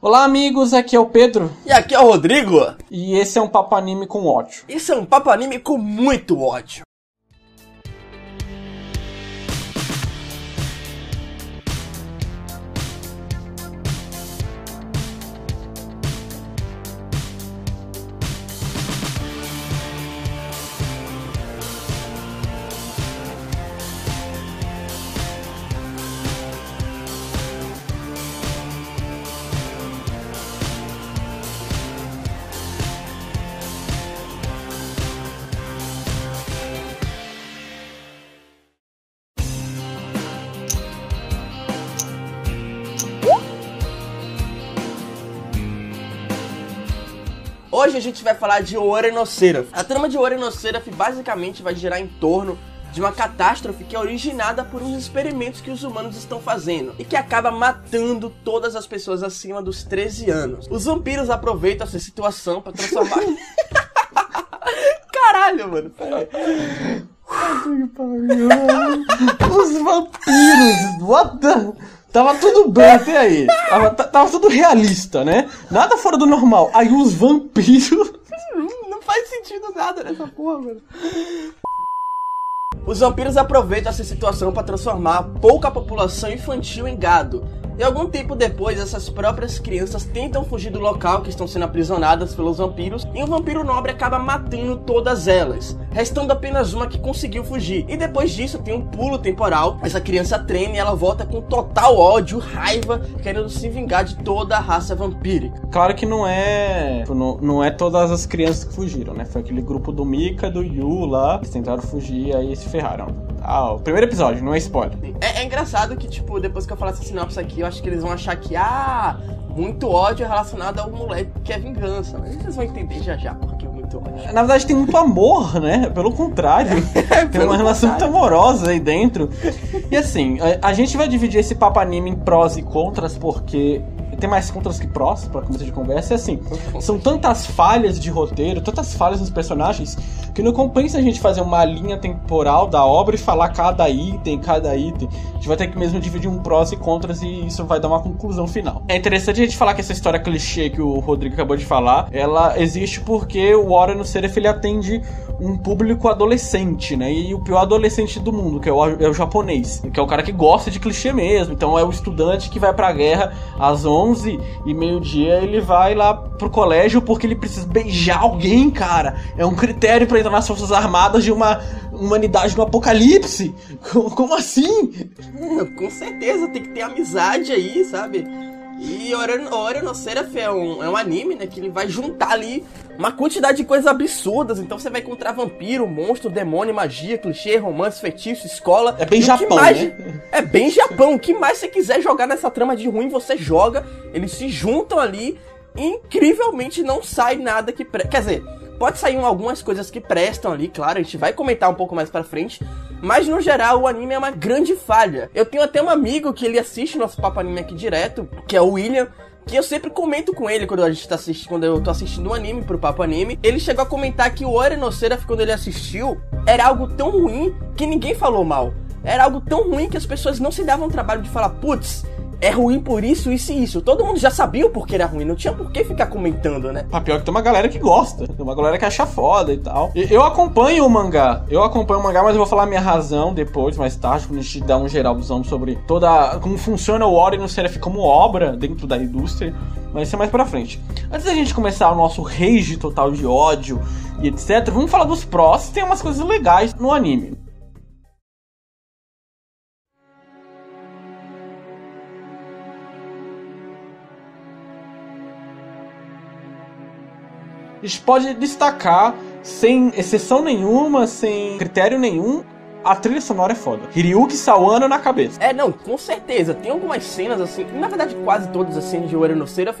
Olá, amigos, aqui é o Pedro. E aqui é o Rodrigo. E esse é um papo anime com ódio. Isso é um papo anime com muito ódio. Hoje a gente vai falar de Orenosera. A trama de Orenosera basicamente vai girar em torno de uma catástrofe que é originada por uns experimentos que os humanos estão fazendo e que acaba matando todas as pessoas acima dos 13 anos. Os vampiros aproveitam essa situação para transformar. Caralho, mano. Os vampiros, what the... Tava tudo bem até aí. Tava, tava, tudo realista, né? Nada fora do normal. Aí os vampiros. Não faz sentido nada nessa porra, mano. Os vampiros aproveitam essa situação para transformar pouca população infantil em gado. E algum tempo depois, essas próprias crianças tentam fugir do local que estão sendo aprisionadas pelos vampiros, e um vampiro nobre acaba matando todas elas, restando apenas uma que conseguiu fugir. E depois disso tem um pulo temporal, essa criança treina e ela volta com total ódio, raiva, querendo se vingar de toda a raça vampírica. Claro que não é. Não, não é todas as crianças que fugiram, né? Foi aquele grupo do Mika, do Yu lá, que tentaram fugir e aí se ferraram. Ah, o primeiro episódio, não é spoiler. É, é, engraçado que, tipo, depois que eu falar essa sinopse aqui, eu acho que eles vão achar que, ah, muito ódio é relacionado ao moleque que é vingança. Mas eles vão entender já já porque é muito. Na verdade, tem muito amor, né? Pelo contrário. Tem uma relação muito amorosa aí dentro. E assim, a, a gente vai dividir esse papo anime em prós e contras, porque tem mais contras que prós para começo de conversa. É assim, são tantas falhas de roteiro, tantas falhas nos personagens, que não compensa a gente fazer uma linha temporal da obra e falar cada item, cada item. A gente vai ter que mesmo dividir um prós e contras e isso vai dar uma conclusão final. É interessante a gente falar que essa história clichê que o Rodrigo acabou de falar, ela existe porque o Warren no Serif ele atende um público adolescente, né? E o pior adolescente do mundo, que é o, é o japonês, que é o cara que gosta de clichê mesmo. Então é o estudante que vai pra guerra às 11 e meio-dia ele vai lá pro colégio porque ele precisa beijar alguém, cara. É um critério para entrar nas Forças Armadas de uma humanidade no apocalipse. Como assim? Com certeza, tem que ter amizade aí, sabe? E Oranoceraf é um, é um anime, né? Que ele vai juntar ali uma quantidade de coisas absurdas. Então você vai encontrar vampiro, monstro, demônio, magia, clichê, romance, feitiço, escola. É bem Japão, mais... né? É bem Japão. O que mais você quiser jogar nessa trama de ruim, você joga. Eles se juntam ali. E incrivelmente não sai nada que... Pre... Quer dizer, pode sair algumas coisas que prestam ali, claro. A gente vai comentar um pouco mais pra frente. Mas no geral, o anime é uma grande falha. Eu tenho até um amigo que ele assiste nosso papo anime aqui direto, que é o William que eu sempre comento com ele quando a gente tá assistindo, quando eu tô assistindo um anime pro Papo Anime. Ele chegou a comentar que o Orenosera, quando ele assistiu, era algo tão ruim que ninguém falou mal. Era algo tão ruim que as pessoas não se davam o trabalho de falar, putz, é ruim por isso, isso e isso. Todo mundo já sabia o porquê era ruim, não tinha por que ficar comentando, né? Ah, pior que tem uma galera que gosta, tem uma galera que acha foda e tal. Eu acompanho o mangá, eu acompanho o mangá, mas eu vou falar minha razão depois, mais tarde, quando a gente dá um geralzão sobre toda. como funciona o Ori no Seraph como obra dentro da indústria. Mas isso é mais pra frente. Antes da gente começar o nosso rage total de ódio e etc., vamos falar dos prós. Tem umas coisas legais no anime. Gente pode destacar, sem exceção nenhuma, sem critério nenhum, a trilha sonora é foda. Hiryuki Sawano na cabeça. É, não, com certeza. Tem algumas cenas, assim, na verdade quase todas as cenas de Ouro no Seraph,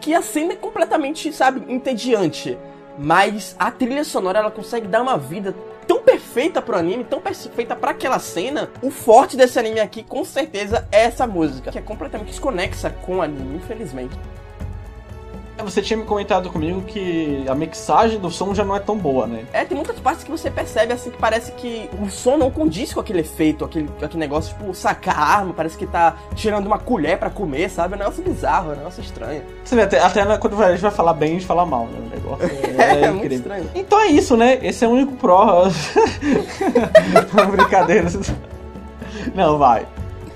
que a cena é completamente, sabe, entediante. Mas a trilha sonora, ela consegue dar uma vida tão perfeita pro anime, tão perfeita para aquela cena. O forte desse anime aqui, com certeza, é essa música, que é completamente desconexa com o anime, infelizmente. Você tinha me comentado comigo que a mixagem do som já não é tão boa, né? É, tem muitas partes que você percebe assim que parece que o som não condiz com aquele efeito, aquele, aquele negócio, tipo, sacar a arma, parece que tá tirando uma colher para comer, sabe? É um negócio bizarro, é um negócio estranho. Você vê, até, até quando a gente vai falar bem, a gente fala mal, né? O negócio é, é, é muito estranho. Então é isso, né? Esse é o único pró. Brincadeira. Não, vai.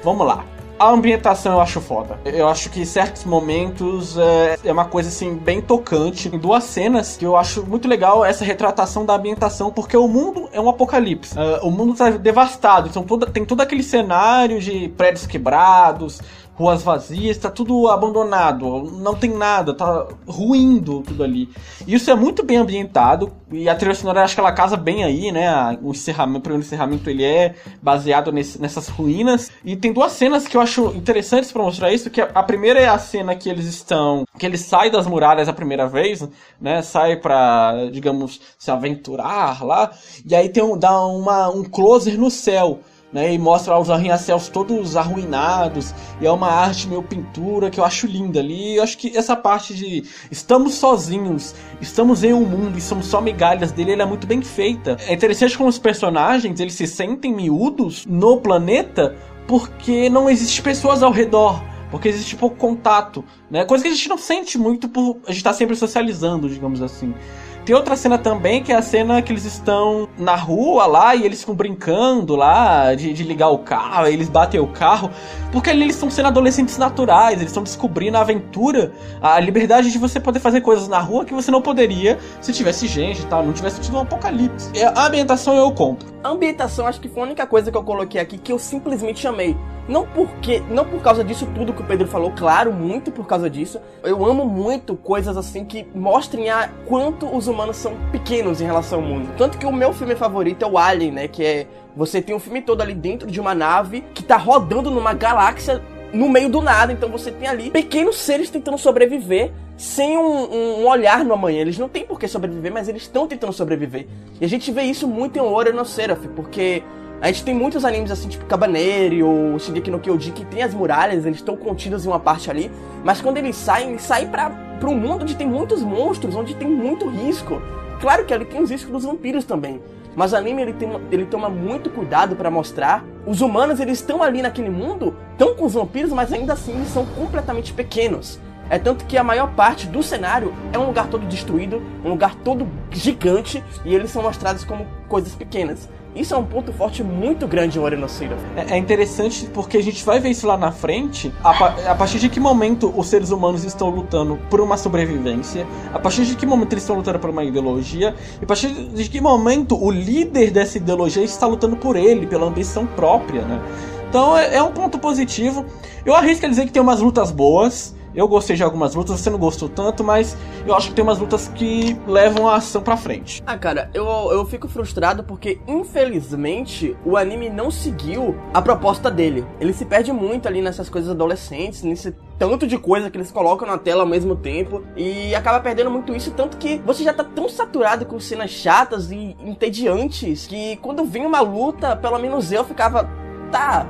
Vamos lá. A ambientação eu acho foda. Eu acho que em certos momentos é, é, uma coisa assim bem tocante. Em duas cenas que eu acho muito legal essa retratação da ambientação, porque o mundo é um apocalipse. Uh, o mundo tá devastado, então toda, tem todo aquele cenário de prédios quebrados, ruas vazias, tá tudo abandonado, não tem nada, tá ruindo tudo ali. Isso é muito bem ambientado e a trilha sonora acho que ela casa bem aí, né? O encerramento, o primeiro encerramento ele é baseado nesse, nessas ruínas e tem duas cenas que eu acho interessantes para mostrar isso, que a primeira é a cena que eles estão, que eles saem das muralhas a primeira vez, né? Sai para, digamos, se aventurar lá e aí tem um, dá uma, um closer no céu né? E mostra os arranha-céus todos arruinados. E é uma arte meio pintura que eu acho linda ali. Eu acho que essa parte de estamos sozinhos, estamos em um mundo e somos só migalhas dele, ele é muito bem feita. É interessante como os personagens eles se sentem miúdos no planeta porque não existe pessoas ao redor. Porque existe pouco contato, né? Coisa que a gente não sente muito por a gente estar tá sempre socializando, digamos assim. Tem outra cena também, que é a cena que eles estão na rua lá e eles ficam brincando lá de, de ligar o carro, eles batem o carro, porque ali eles estão sendo adolescentes naturais, eles estão descobrindo a aventura, a liberdade de você poder fazer coisas na rua que você não poderia se tivesse gente e tal, não tivesse tido um apocalipse. A ambientação eu compro. A ambientação acho que foi a única coisa que eu coloquei aqui que eu simplesmente amei. Não porque, não por causa disso tudo que o Pedro falou, claro, muito por causa disso. Eu amo muito coisas assim que mostrem a quanto os humanos são pequenos em relação ao mundo. Tanto que o meu filme favorito é o Alien, né, que é você tem um filme todo ali dentro de uma nave que tá rodando numa galáxia no meio do nada. Então você tem ali pequenos seres tentando sobreviver sem um, um olhar no amanhã. Eles não têm por que sobreviver, mas eles estão tentando sobreviver. E a gente vê isso muito em Warrior no Seraph, porque a gente tem muitos animes assim, tipo Cabaneri ou Shingeki no Kyojin, que tem as muralhas, eles estão contidos em uma parte ali, mas quando eles saem, eles saem para um mundo onde tem muitos monstros, onde tem muito risco. Claro que ali tem os riscos dos vampiros também, mas o anime ele, tem, ele toma muito cuidado para mostrar os humanos eles estão ali naquele mundo, estão com os vampiros, mas ainda assim eles são completamente pequenos. É tanto que a maior parte do cenário é um lugar todo destruído, um lugar todo gigante, e eles são mostrados como coisas pequenas. Isso é um ponto forte muito grande em Orenocida. É, é interessante porque a gente vai ver isso lá na frente. A, a, partir de que momento os seres humanos estão lutando por uma sobrevivência? A partir de que momento eles estão lutando por uma ideologia? E a partir de que momento o líder dessa ideologia está lutando por ele, pela ambição própria, né? Então é, é um ponto positivo. Eu arrisco a dizer que tem umas lutas boas. Eu gostei de algumas lutas, você não gostou tanto, mas eu acho que tem umas lutas que levam a ação pra frente. Ah, cara, eu, eu fico frustrado porque, infelizmente, o anime não seguiu a proposta dele. Ele se perde muito ali nessas coisas adolescentes, nesse tanto de coisa que eles colocam na tela ao mesmo tempo e acaba perdendo muito isso, tanto que você já tá tão saturado com cenas chatas e entediantes que quando vem uma luta, pelo menos eu ficava, tá,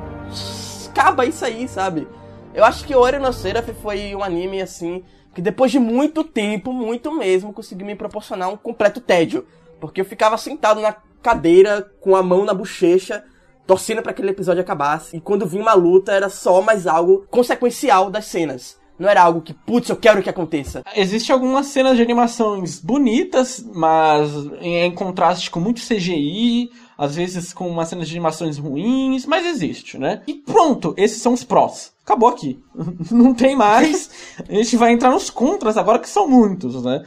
acaba isso aí, sabe? Eu acho que Ori no Seraph foi um anime assim que depois de muito tempo, muito mesmo, conseguiu me proporcionar um completo tédio, porque eu ficava sentado na cadeira com a mão na bochecha, torcendo para aquele episódio acabasse, e quando vinha uma luta era só mais algo consequencial das cenas. Não era algo que, putz, eu quero que aconteça. Existem algumas cenas de animações bonitas, mas em contraste com muito CGI, às vezes com umas cenas de animações ruins, mas existe, né? E pronto, esses são os prós. Acabou aqui. Não tem mais. A gente vai entrar nos contras agora, que são muitos, né?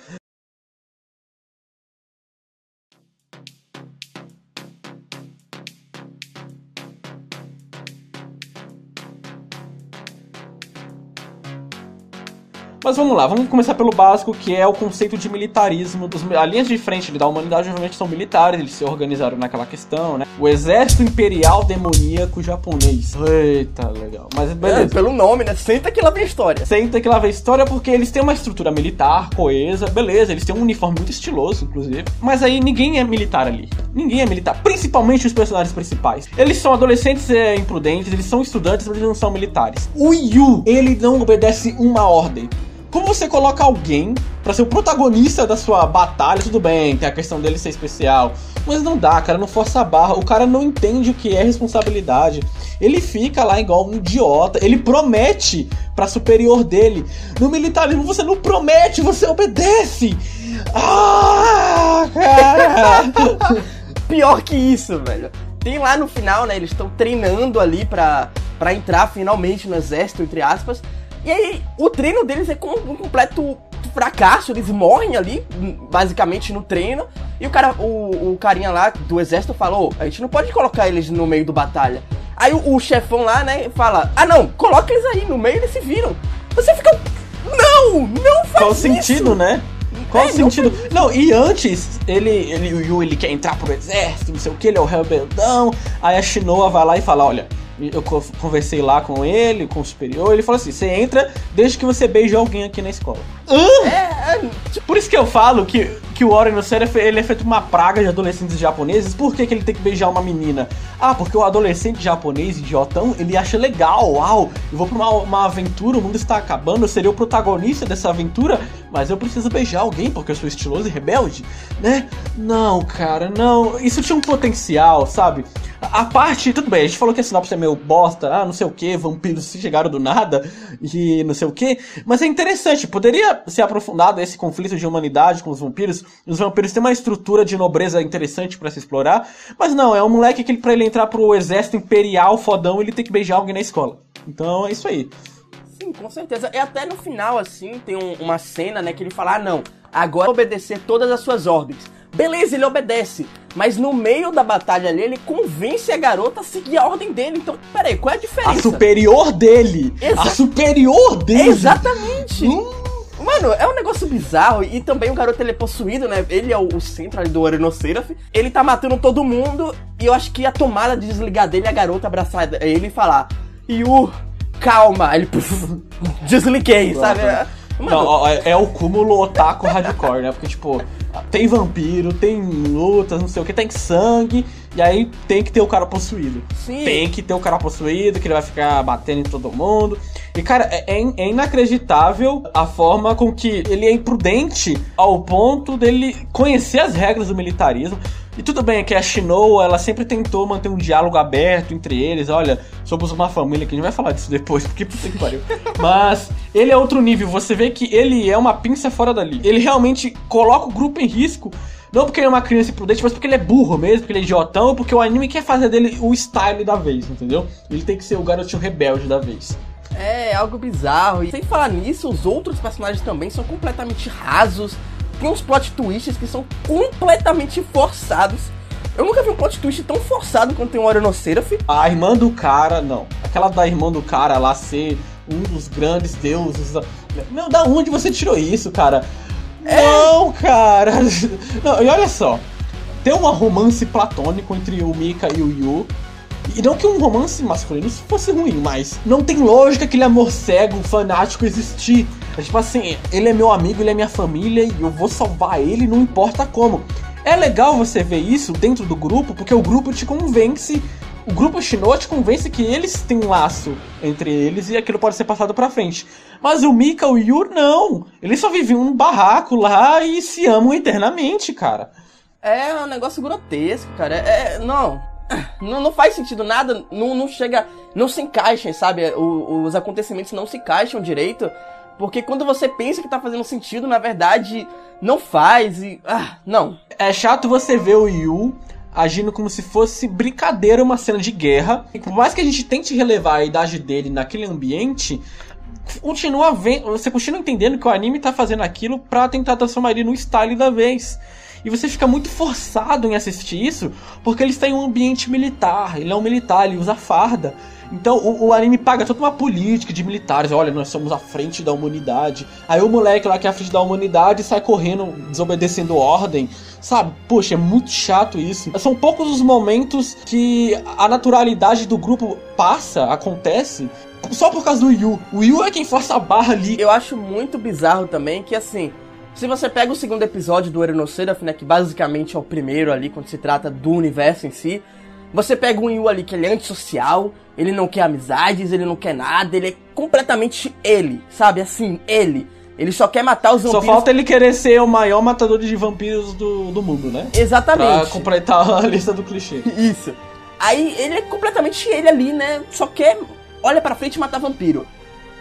Mas vamos lá, vamos começar pelo básico, que é o conceito de militarismo. Dos, a linha de frente da humanidade obviamente são militares, eles se organizaram naquela questão, né? O exército imperial demoníaco japonês. Eita, legal. Mas beleza. É, pelo nome, né? Senta que lá vem a história. Senta que lá vem a história porque eles têm uma estrutura militar, coesa, beleza, eles têm um uniforme muito estiloso, inclusive. Mas aí ninguém é militar ali. Ninguém é militar, principalmente os personagens principais. Eles são adolescentes é, imprudentes, eles são estudantes, mas eles não são militares. O Yu, ele não obedece uma ordem. Como você coloca alguém para ser o protagonista da sua batalha? Tudo bem, tem a questão dele ser especial. Mas não dá, cara, não força a barra. O cara não entende o que é responsabilidade. Ele fica lá igual um idiota. Ele promete pra superior dele. No militarismo você não promete, você obedece. Ah, cara! Pior que isso, velho. Tem lá no final, né? Eles estão treinando ali pra, pra entrar finalmente no exército, entre aspas. E aí, o treino deles é com um completo fracasso, eles morrem ali, basicamente, no treino. E o cara, o, o carinha lá do exército falou: a gente não pode colocar eles no meio do batalha. Aí o, o chefão lá, né, fala: ah, não, coloca eles aí, no meio eles se viram. Você fica. Não! Não faz Qual isso! sentido, né? Qual É, o sentido? Não, e antes, ele, ele, o Yu, ele quer entrar pro exército, não sei o que, ele é o rebeldão. Aí a Shinoa vai lá e fala, olha, eu co- conversei lá com ele, com o superior, ele falou assim, você entra desde que você beije alguém aqui na escola. É, é, Por isso que eu falo que, que o Warren no sério, ele é feito uma praga de adolescentes japoneses. Por que, que ele tem que beijar uma menina? Ah, porque o adolescente japonês, idiotão, ele acha legal, uau, eu vou pra uma, uma aventura, o mundo está acabando, eu serei o protagonista dessa aventura, mas eu preciso beijar alguém porque eu sou estiloso e rebelde, né? Não, cara, não. Isso tinha um potencial, sabe? A, a parte, tudo bem, a gente falou que a sinopse é meio bosta, ah, não sei o que, vampiros se chegaram do nada e não sei o que, mas é interessante, poderia ser aprofundado esse conflito de humanidade com os vampiros. Os vampiros têm uma estrutura de nobreza interessante pra se explorar, mas não, é um moleque que pra ele entrar pro exército imperial fodão, ele tem que beijar alguém na escola. Então é isso aí. Sim, com certeza. E até no final, assim, tem um- uma cena, né, que ele fala, ah, não, agora obedecer todas as suas ordens. Beleza, ele obedece. Mas no meio da batalha ali, ele convence a garota a seguir a ordem dele. Então, peraí, qual é a A diferença? superior dele! Exa- A superior dele! Exatamente! Hum. Mano, é um negócio bizarro. E também o garoto ele é possuído, né? Ele é o, o centro ali do Orenoceraf. Ele tá matando todo mundo. E eu acho que a tomada de desligar dele é a garota abraçar ele e falar: Yu, calma. Aí ele puf, desliguei, sabe? Mano, Não, é, é o cúmulo otaku hardcore, né? Porque, tipo, tem vampiro, tem lutas, não sei o que, tem sangue, e aí tem que ter o cara possuído. Sim. Tem que ter o cara possuído, que ele vai ficar batendo em todo mundo. E, cara, é, é é inacreditável a forma com que ele é imprudente ao ponto dele conhecer as regras do militarismo. E tudo bem que a Shinoa, ela sempre tentou manter um diálogo aberto entre eles. Olha, somos uma família, que a gente vai falar disso depois, porque puta que pariu. Mas ele é outro nível. Você vê que ele é uma pinça fora dali. Ele realmente coloca o grupo em risco. Não porque ele é uma criança imprudente, mas porque ele é burro mesmo, porque ele é idiotão, porque o anime quer fazer dele o style da vez, entendeu? Ele tem que ser o garotinho rebelde da vez. É algo bizarro. E sem falar nisso, os outros personagens também são completamente rasos. Tem uns plot twists que são completamente forçados. Eu nunca vi um plot twist tão forçado quanto tem um Orenoceraf. A irmã do cara, não. Aquela da irmã do cara lá ser um dos grandes deuses. Meu, da onde você tirou isso, cara? Não, cara. Não, e olha só. Tem um romance platônico entre o Mika e o Yu. E não que um romance masculino fosse ruim, mas não tem lógica aquele amor cego, fanático existir. É tipo assim, ele é meu amigo, ele é minha família e eu vou salvar ele, não importa como. É legal você ver isso dentro do grupo, porque o grupo te convence, o grupo Shinoa te convence que eles têm um laço entre eles e aquilo pode ser passado pra frente. Mas o Mika e o Yu não. Eles só viviam num barraco lá e se amam eternamente, cara. É um negócio grotesco, cara. É, não. Não, não faz sentido nada, não, não chega, não se encaixam, sabe? O- os acontecimentos não se encaixam direito, porque quando você pensa que tá fazendo sentido, na verdade, não faz e. Ah, não. É chato você ver o Yu agindo como se fosse brincadeira uma cena de guerra. E por mais que a gente tente relevar a idade dele naquele ambiente, continua vendo, você continua entendendo que o anime tá fazendo aquilo pra tentar transformar ele no style da vez. E você fica muito forçado em assistir isso, porque ele está em um ambiente militar, ele é um militar, ele usa farda. Então o, o anime paga toda uma política de militares, olha, nós somos à frente da humanidade. Aí o moleque lá que é à frente da humanidade sai correndo, desobedecendo ordem, sabe? Poxa, é muito chato isso. São poucos os momentos que a naturalidade do grupo passa, acontece, só por causa do Yu. O Yu é quem força a barra ali. Eu acho muito bizarro também que, assim, se você pega o segundo episódio do Erenoceraf, né, que basicamente é o primeiro ali, quando se trata do universo em si, você pega um Yu ali que ele é antissocial, ele não quer amizades, ele não quer nada, ele é completamente ele, sabe? Assim, ele. Ele só quer matar os vampiros. Só falta ele querer ser o maior matador de vampiros do, do mundo, né? Exatamente. Pra completar a lista do clichê. Isso. Aí ele é completamente ele ali, né? Só quer olha pra frente e matar vampiro.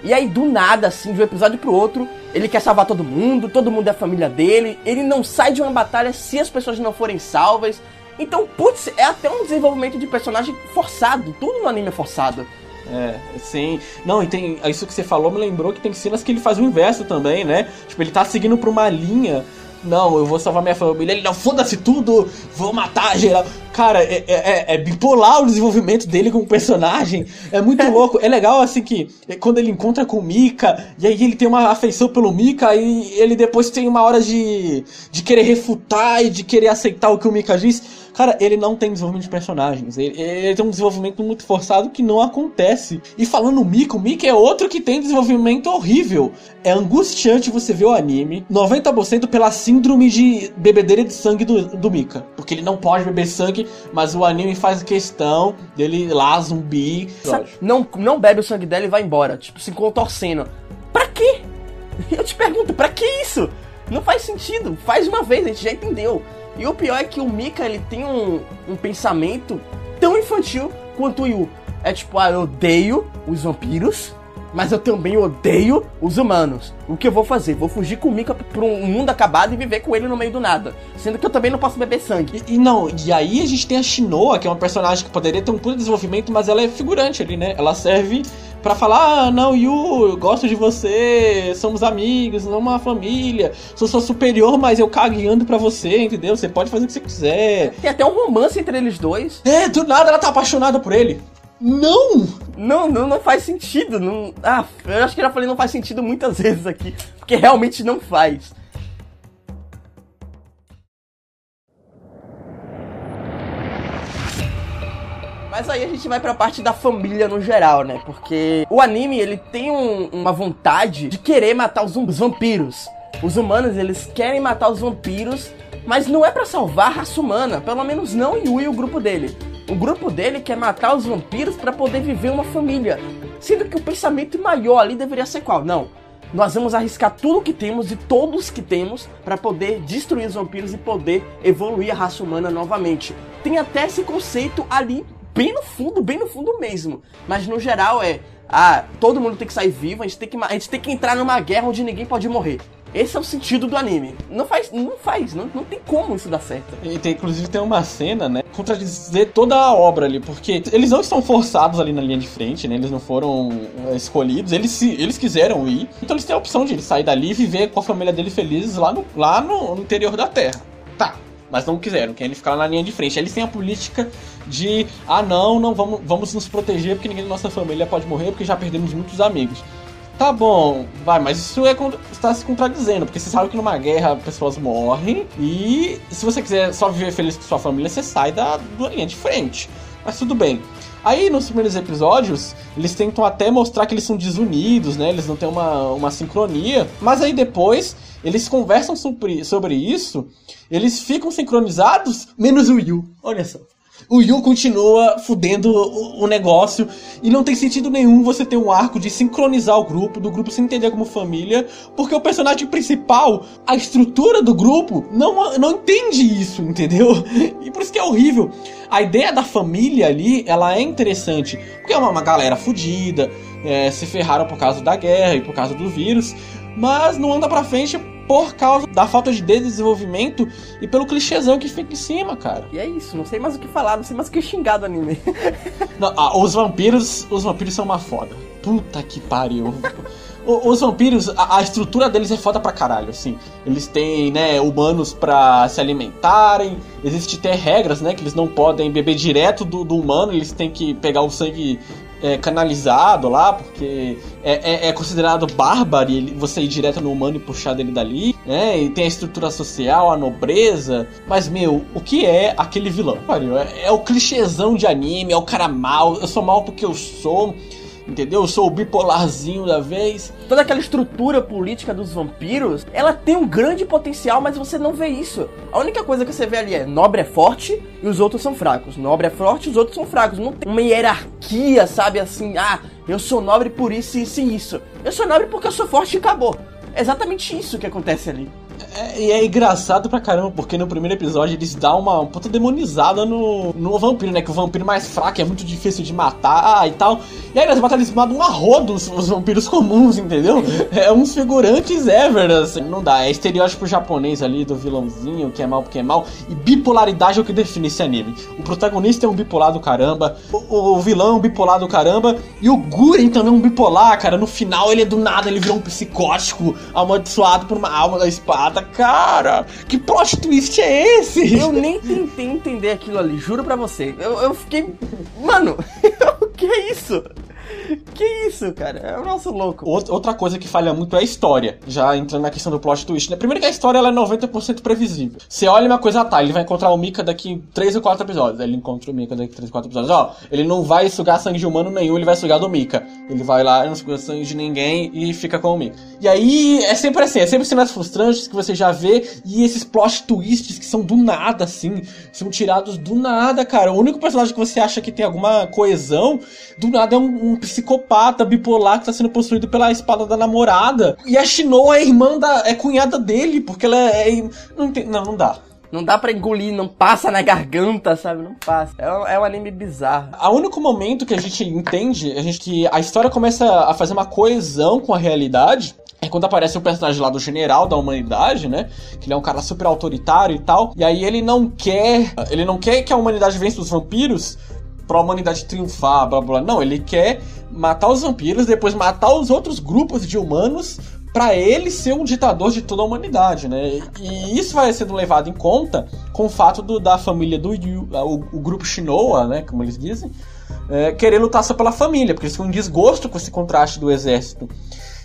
E aí, do nada, assim, de um episódio pro outro, ele quer salvar todo mundo, todo mundo é a família dele, ele não sai de uma batalha se as pessoas não forem salvas. Então, putz, é até um desenvolvimento de personagem forçado. Tudo no anime é forçado. É, sim. Não, e tem. Isso que você falou me lembrou que tem cenas que ele faz o inverso também, né? Tipo, ele tá seguindo pra uma linha. Não, eu vou salvar minha família. Ele, não, foda-se tudo, vou matar geral. Cara, é, é, é, é bipolar o desenvolvimento dele como personagem. É muito louco. É legal, assim, que quando ele encontra com o Mika, e aí ele tem uma afeição pelo Mika, e ele depois tem uma hora de, de querer refutar e de querer aceitar o que o Mika diz. Cara, ele não tem desenvolvimento de personagens. Ele, ele, tem um desenvolvimento muito forçado que não acontece. E falando o Mika, o Mika é outro que tem desenvolvimento horrível. É angustiante você ver o anime 90% pela síndrome de bebedeira de sangue do, do Mika. Porque ele não pode beber sangue, mas o anime faz questão dele lá, zumbi. Não, não bebe o sangue dela e vai embora. Tipo, se contorcendo. Pra quê? Eu te pergunto, pra que isso? Não faz sentido. Faz uma vez, a gente já entendeu. E o pior é que o Mika ele tem um, um pensamento tão infantil quanto o Yu. É tipo, ah, eu odeio os vampiros, mas eu também odeio os humanos. O que eu vou fazer? Vou fugir com o Mika pra um mundo acabado e viver com ele no meio do nada. Sendo que eu também não posso beber sangue. E, e não, e aí a gente tem a Shinoa, que é uma personagem que poderia ter um puto desenvolvimento, mas ela é figurante ali, né? Ela serve para falar, ah, não, Yu, eu gosto de você, somos amigos, somos uma família, sou sua superior, mas eu cagueando pra você, entendeu? Você pode fazer o que você quiser. Tem até um romance entre eles dois. É, do nada ela tá apaixonada por ele. Não! Não, não, não faz sentido. Não... Ah, eu acho que já falei não faz sentido muitas vezes aqui. Porque realmente não faz. Mas aí a gente vai pra parte da família no geral, né? Porque o anime, ele tem um, uma vontade de querer matar os, os vampiros. Os humanos, eles querem matar os vampiros, mas não é para salvar a raça humana. Pelo menos não Yui e o grupo dele. O grupo dele quer matar os vampiros para poder viver uma família. Sendo que o pensamento maior ali deveria ser qual? Não. Nós vamos arriscar tudo que temos e todos que temos para poder destruir os vampiros e poder evoluir a raça humana novamente. Tem até esse conceito ali bem no fundo, bem no fundo mesmo. Mas no geral é, ah, todo mundo tem que sair vivo, a gente tem que, a gente tem que entrar numa guerra onde ninguém pode morrer. Esse é o sentido do anime. Não faz, não faz, não, não tem como isso dar certo. E tem, inclusive tem uma cena, né, contradizer toda a obra ali, porque eles não estão forçados ali na linha de frente, né, eles não foram uh, escolhidos, eles, se, eles quiseram ir, então eles têm a opção de sair dali e viver com a família dele felizes lá no, lá no, no interior da Terra. Tá, mas não quiseram, querem ficar na linha de frente. Eles têm a política de, ah não, não vamos, vamos nos proteger porque ninguém da nossa família pode morrer porque já perdemos muitos amigos. Tá bom, vai, mas isso é está se contradizendo, porque você sabe que numa guerra pessoas morrem e se você quiser só viver feliz com sua família, você sai da, da linha de frente. Mas tudo bem. Aí nos primeiros episódios, eles tentam até mostrar que eles são desunidos, né? Eles não têm uma, uma sincronia. Mas aí depois, eles conversam sobre, sobre isso, eles ficam sincronizados, menos o Yu. Olha só o Yu continua fudendo o, negócio e não tem sentido nenhum você ter um arco de sincronizar o grupo, do grupo se entender como família, porque o personagem principal, a estrutura do grupo, não, não entende isso, entendeu? E por isso que é horrível. A ideia da família ali, ela é interessante, porque é uma, uma galera fudida, é, se ferraram por causa da guerra e por causa do vírus, mas não anda pra frente por causa da falta de desenvolvimento e pelo clichêzão que fica em cima, cara. E é isso, não sei mais o que falar, não sei mais o que xingar do anime. não, ah, os vampiros, os vampiros são uma foda. Puta que pariu. os vampiros, a, a, estrutura deles é foda pra caralho, assim. Eles têm, né, humanos pra se alimentarem. Existem até regras, né, que eles não podem beber direto do, do humano, eles têm que pegar o sangue é, canalizado lá, porque é, é, é considerado bárbaro você ir direto no humano e puxar dele dali, né? E tem a estrutura social, a nobreza. Mas, meu, o que é aquele vilão? É, é o clichêzão de anime, é o cara mal, eu sou mal porque eu sou entendeu? Eu sou o bipolarzinho da vez. Toda aquela estrutura política dos vampiros, ela tem um grande potencial, mas você não vê isso. A única coisa que você vê ali é nobre é forte e os outros são fracos. Nobre é forte e os outros são fracos. Não tem uma hierarquia, sabe assim, ah, eu sou nobre por isso, isso e isso. Eu sou nobre porque eu sou forte e acabou. exatamente isso que acontece ali. É, e é engraçado pra caramba, porque no primeiro episódio eles dão uma puta demonizada no, no vampiro, né? Que o vampiro mais fraco é muito difícil de matar e tal. E aí nas batalhas eles matam um arrodo os, os vampiros comuns, entendeu? É uns figurantes ever, assim. Não dá, é estereótipo japonês ali do vilãozinho, que é mal porque é mal. E bipolaridade é o que define esse anime. O protagonista é um bipolar do caramba, o, o vilão é um bipolar do caramba, e o Guren também é um bipolar, cara. No final ele é do nada, ele virou um psicótico amaldiçoado por uma alma da espada cara, que plot twist é esse? Eu nem tentei entender aquilo ali, juro pra você. Eu, eu fiquei. Mano, o que é isso? Que isso, cara? É o nosso louco. Outra coisa que falha muito é a história. Já entrando na questão do plot twist, né? Primeiro que a história ela é 90% previsível. Você olha uma coisa, tá, ele vai encontrar o Mika daqui 3 ou 4 episódios. Ele encontra o Mika daqui 3 ou 4 episódios. Ó, ele não vai sugar sangue de humano nenhum, ele vai sugar do Mika. Ele vai lá, não suga sangue de ninguém e fica com o Mika. E aí é sempre assim, é sempre cenas frustrantes que você já vê e esses plot twists que são do nada, assim, são tirados do nada, cara. O único personagem que você acha que tem alguma coesão, do nada é um, um psicopata bipolar que tá sendo possuído pela espada da namorada. E a Shinoa é irmã da. é cunhada dele, porque ela é. é não, tem, não, não dá. Não dá pra engolir, não passa na garganta, sabe? Não passa. É um, é um anime bizarro. O único momento que a gente entende, a gente que a história começa a fazer uma coesão com a realidade, é quando aparece o personagem lá do general da humanidade, né? Que ele é um cara super autoritário e tal. E aí ele não quer. Ele não quer que a humanidade vença os vampiros pra humanidade triunfar, blá blá. Não, ele quer matar os vampiros, depois matar os outros grupos de humanos para ele ser um ditador de toda a humanidade, né? E isso vai sendo levado em conta com o fato do, da família do Yu, o, o grupo Shinoa, né, como eles dizem, é, querer lutar só pela família, porque eles têm um desgosto com esse contraste do exército.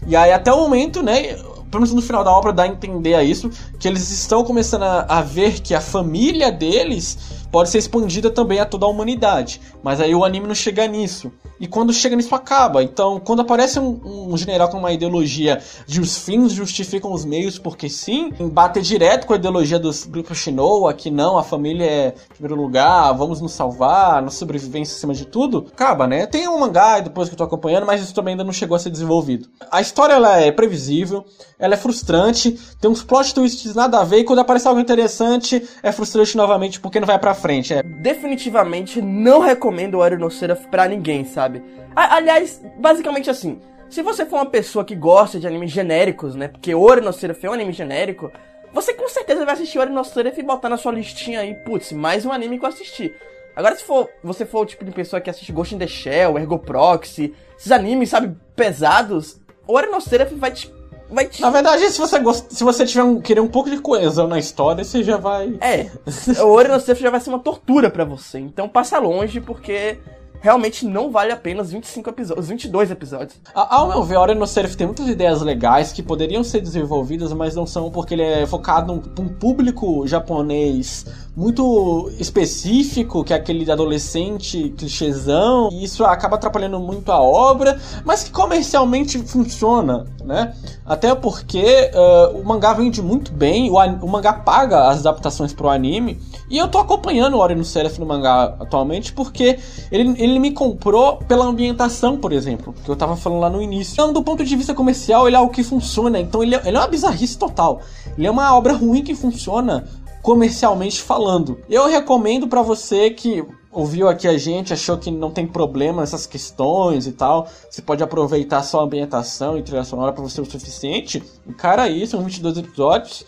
E aí até o momento, né, pelo menos no final da obra dá a entender a isso, que eles estão começando a, a ver que a família deles pode ser expandida também a toda a humanidade. Mas aí o anime não chega nisso. E quando chega nisso acaba. Então, quando aparece um, um general com uma ideologia de os fins justificam os meios, porque sim, bate direto com a ideologia dos grupos Shinoa, que não, a família é em primeiro lugar, vamos nos salvar, nossa sobrevivência acima de tudo, acaba, né? Tem um mangá depois que eu tô acompanhando, mas isso também ainda não chegou a ser desenvolvido. A história ela é previsível, ela é frustrante, tem uns plot twists nada a ver, e quando aparece algo interessante, é frustrante novamente porque não vai pra frente. É. Definitivamente não recomendo o Seraph pra ninguém, sabe? aliás, basicamente assim, se você for uma pessoa que gosta de animes genéricos, né? Porque Ori no Seraph é um anime genérico, você com certeza vai assistir Ori no Seraph e botar na sua listinha aí, putz, mais um anime que eu assisti. Agora, se for, você for o tipo de pessoa que assiste Ghost in the Shell, Ergo Proxy, esses animes, sabe, pesados, o Ori no Seraph vai te vai te... Na verdade, se você gost... se você tiver um, querer um pouco de coesão na história, você já vai. É. o Ori no Seraph já vai ser uma tortura para você. Então passa longe, porque realmente não vale a pena os 25 episódios, os 22 episódios. Ao meu ver, Hora no Serif tem muitas ideias legais que poderiam ser desenvolvidas, mas não são porque ele é focado num, um público japonês muito específico, que é aquele adolescente clichêzão, e isso acaba atrapalhando muito a obra, mas que comercialmente funciona, né? Até porque uh, o mangá vende muito bem, o, o mangá paga as adaptações pro anime, e eu tô acompanhando o Ori no Serif no mangá atualmente porque ele, ele me comprou pela ambientação, por exemplo, que eu tava falando lá no início. Então, do ponto de vista comercial, ele é algo que funciona, então ele é, ele é uma bizarrice total. Ele é uma obra ruim que funciona comercialmente falando. Eu recomendo para você que ouviu aqui a gente, achou que não tem problema nessas questões e tal, você pode aproveitar só a ambientação e trilha sonora para você o suficiente, encara isso, são 22 episódios,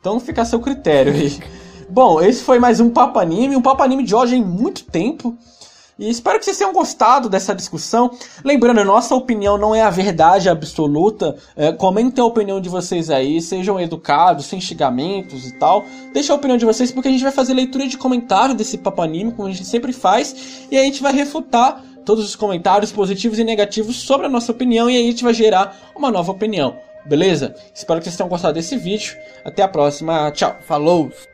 então fica a seu critério aí. Bom, esse foi mais um Papo Anime, um Papo Anime de hoje em muito tempo. E espero que vocês tenham gostado dessa discussão. Lembrando, nossa opinião não é a verdade absoluta. É, comentem a opinião de vocês aí, sejam educados, sem xingamentos e tal. Deixa a opinião de vocês, porque a gente vai fazer leitura de comentário desse papo anime, como a gente sempre faz, e aí a gente vai refutar todos os comentários positivos e negativos sobre a nossa opinião, e aí a gente vai gerar uma nova opinião. Beleza? Espero que vocês tenham gostado desse vídeo. Até a próxima. Tchau. Falou!